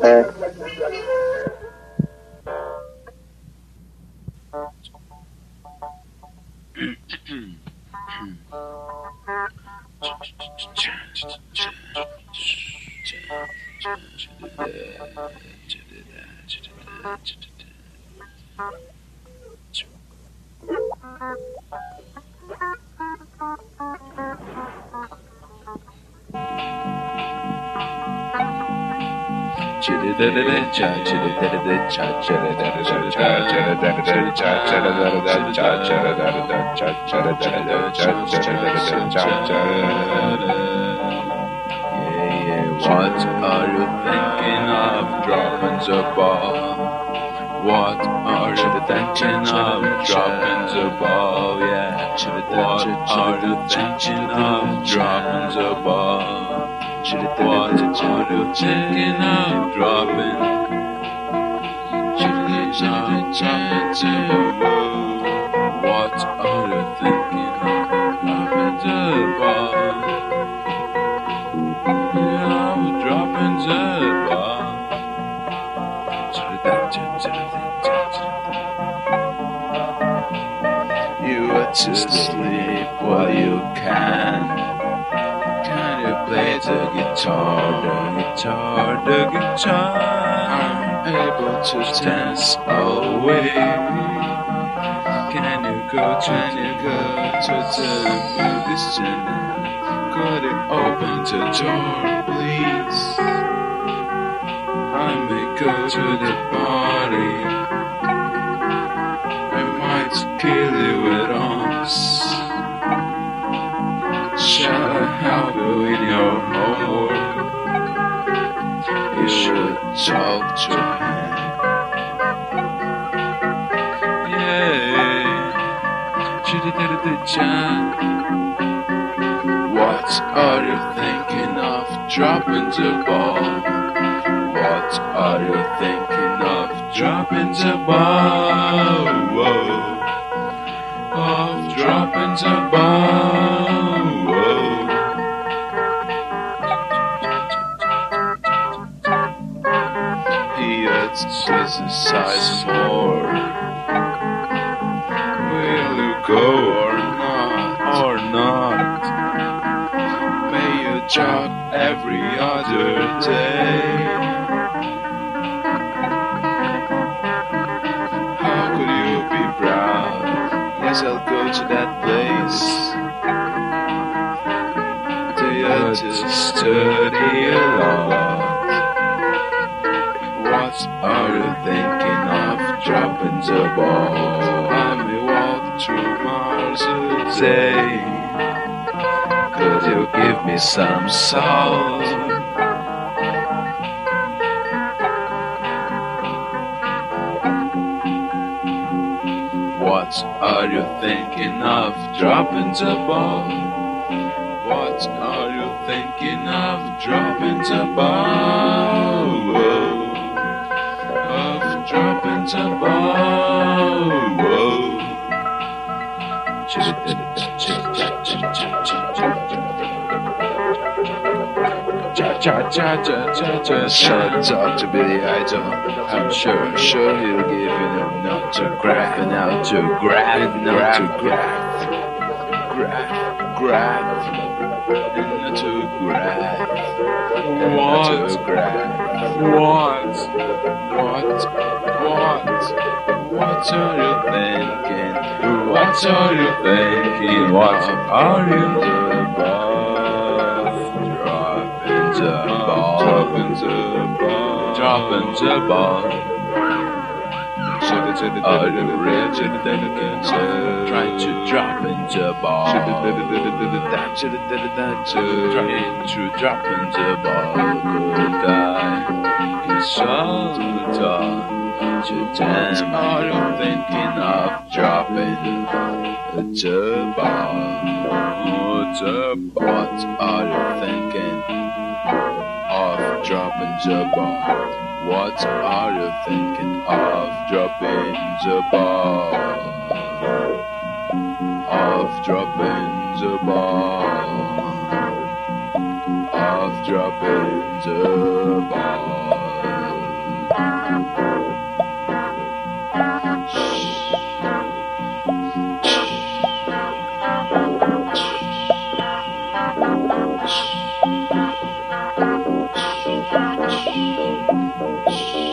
É. What are you thinking of dropping the ball? What are you thinking of dropping the ball? Yeah. What are you thinking of dropping the ball? What are you thinking of to sleep while you can. Can you play the guitar, the guitar, the guitar? Able to dance away. Can you go, can you go to the movie cinema? Could you open the door, please? I may go to the party. I might kill you talk to. Yeah. What are you thinking of dropping the ball? What are you thinking of dropping the ball? Of dropping the ball. Exercise more. Will you go or not? Or not? May you jog every other day. How could you be proud? Yes, I'll go to that place. To study a What are you thinking of dropping the ball? I may walk through Mars a day. Could you give me some salt? What are you thinking of dropping the ball? What are you thinking of dropping the ball? Dropping the ball? Shut talk to Billy Idol. I'm sure, sure he'll give you an autograph, an autograph, an autograph, graph, graph, an autograph, an autograph. What? What? What? What are you thinking? What are you thinking? What are you above? Dropping the ball. Dropping the ball. Dropping the ball. Are you to Trying to drop into ball. Trying to drop into ball. Good guy. He's all the time. To them, are you thinking of dropping the ball? The what are you thinking of dropping the ball? What are you thinking of dropping the ball? Of dropping the ball? Of dropping the Música